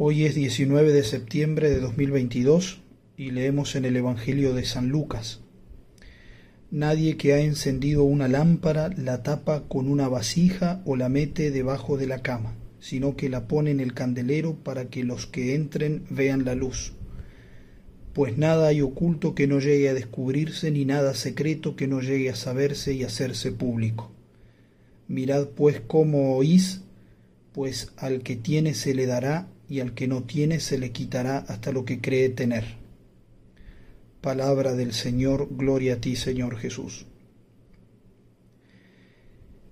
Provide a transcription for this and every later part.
Hoy es 19 de septiembre de 2022 y leemos en el Evangelio de San Lucas. Nadie que ha encendido una lámpara la tapa con una vasija o la mete debajo de la cama, sino que la pone en el candelero para que los que entren vean la luz. Pues nada hay oculto que no llegue a descubrirse, ni nada secreto que no llegue a saberse y hacerse público. Mirad pues cómo oís, pues al que tiene se le dará y al que no tiene se le quitará hasta lo que cree tener. Palabra del Señor, gloria a ti Señor Jesús.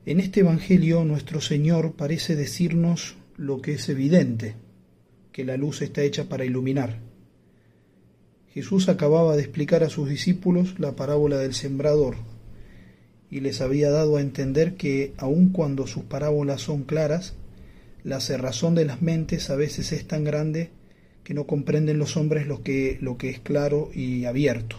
En este Evangelio nuestro Señor parece decirnos lo que es evidente, que la luz está hecha para iluminar. Jesús acababa de explicar a sus discípulos la parábola del sembrador y les había dado a entender que aun cuando sus parábolas son claras, la cerrazón de las mentes a veces es tan grande que no comprenden los hombres lo que, lo que es claro y abierto.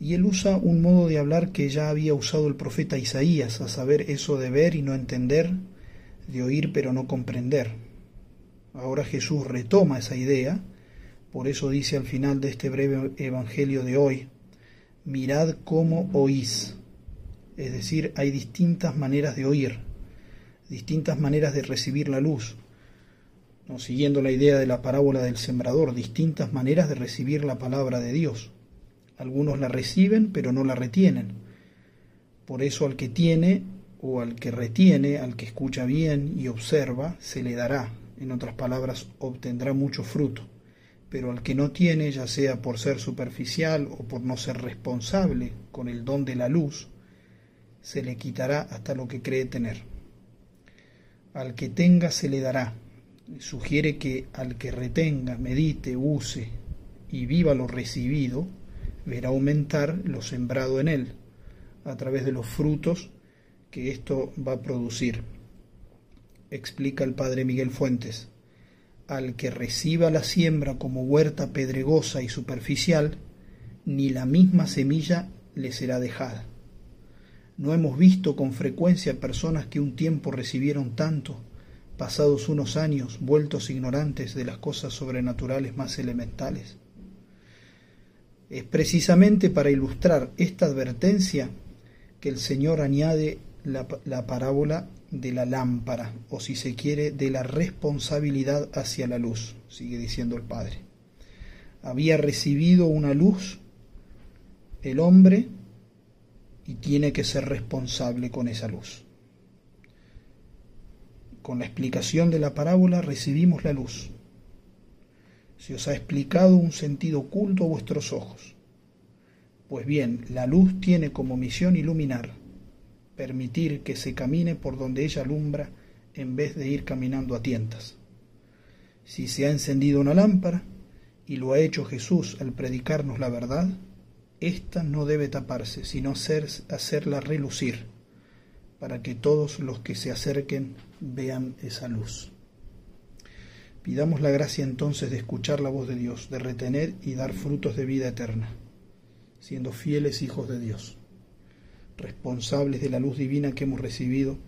Y él usa un modo de hablar que ya había usado el profeta Isaías, a saber eso de ver y no entender, de oír pero no comprender. Ahora Jesús retoma esa idea, por eso dice al final de este breve evangelio de hoy, mirad cómo oís. Es decir, hay distintas maneras de oír distintas maneras de recibir la luz, ¿no? siguiendo la idea de la parábola del sembrador, distintas maneras de recibir la palabra de Dios. Algunos la reciben pero no la retienen. Por eso al que tiene o al que retiene, al que escucha bien y observa, se le dará. En otras palabras, obtendrá mucho fruto. Pero al que no tiene, ya sea por ser superficial o por no ser responsable con el don de la luz, se le quitará hasta lo que cree tener. Al que tenga se le dará. Sugiere que al que retenga, medite, use y viva lo recibido, verá aumentar lo sembrado en él, a través de los frutos que esto va a producir. Explica el padre Miguel Fuentes. Al que reciba la siembra como huerta pedregosa y superficial, ni la misma semilla le será dejada. ¿No hemos visto con frecuencia personas que un tiempo recibieron tanto, pasados unos años vueltos ignorantes de las cosas sobrenaturales más elementales? Es precisamente para ilustrar esta advertencia que el Señor añade la, la, parábola de la lámpara, o si se quiere, de la responsabilidad hacia la luz, sigue diciendo el Padre. Había recibido una luz el hombre y tiene que ser responsable con esa luz. Con la explicación de la parábola recibimos la luz. Se os ha explicado un sentido oculto a vuestros ojos. Pues bien, la luz tiene como misión iluminar, permitir que se camine por donde ella alumbra en vez de ir caminando a tientas. Si se ha encendido una lámpara, y lo ha hecho Jesús al predicarnos la verdad, esta no debe taparse, sino hacer, hacerla relucir, para que todos los que se acerquen vean esa luz. Pidamos la gracia entonces de escuchar la voz de Dios, de retener y dar frutos de vida eterna, siendo fieles hijos de Dios, responsables de la luz divina que hemos recibido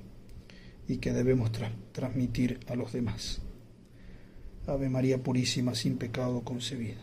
y que debemos transmitir a los demás. Ave María Purísima, sin pecado concebida.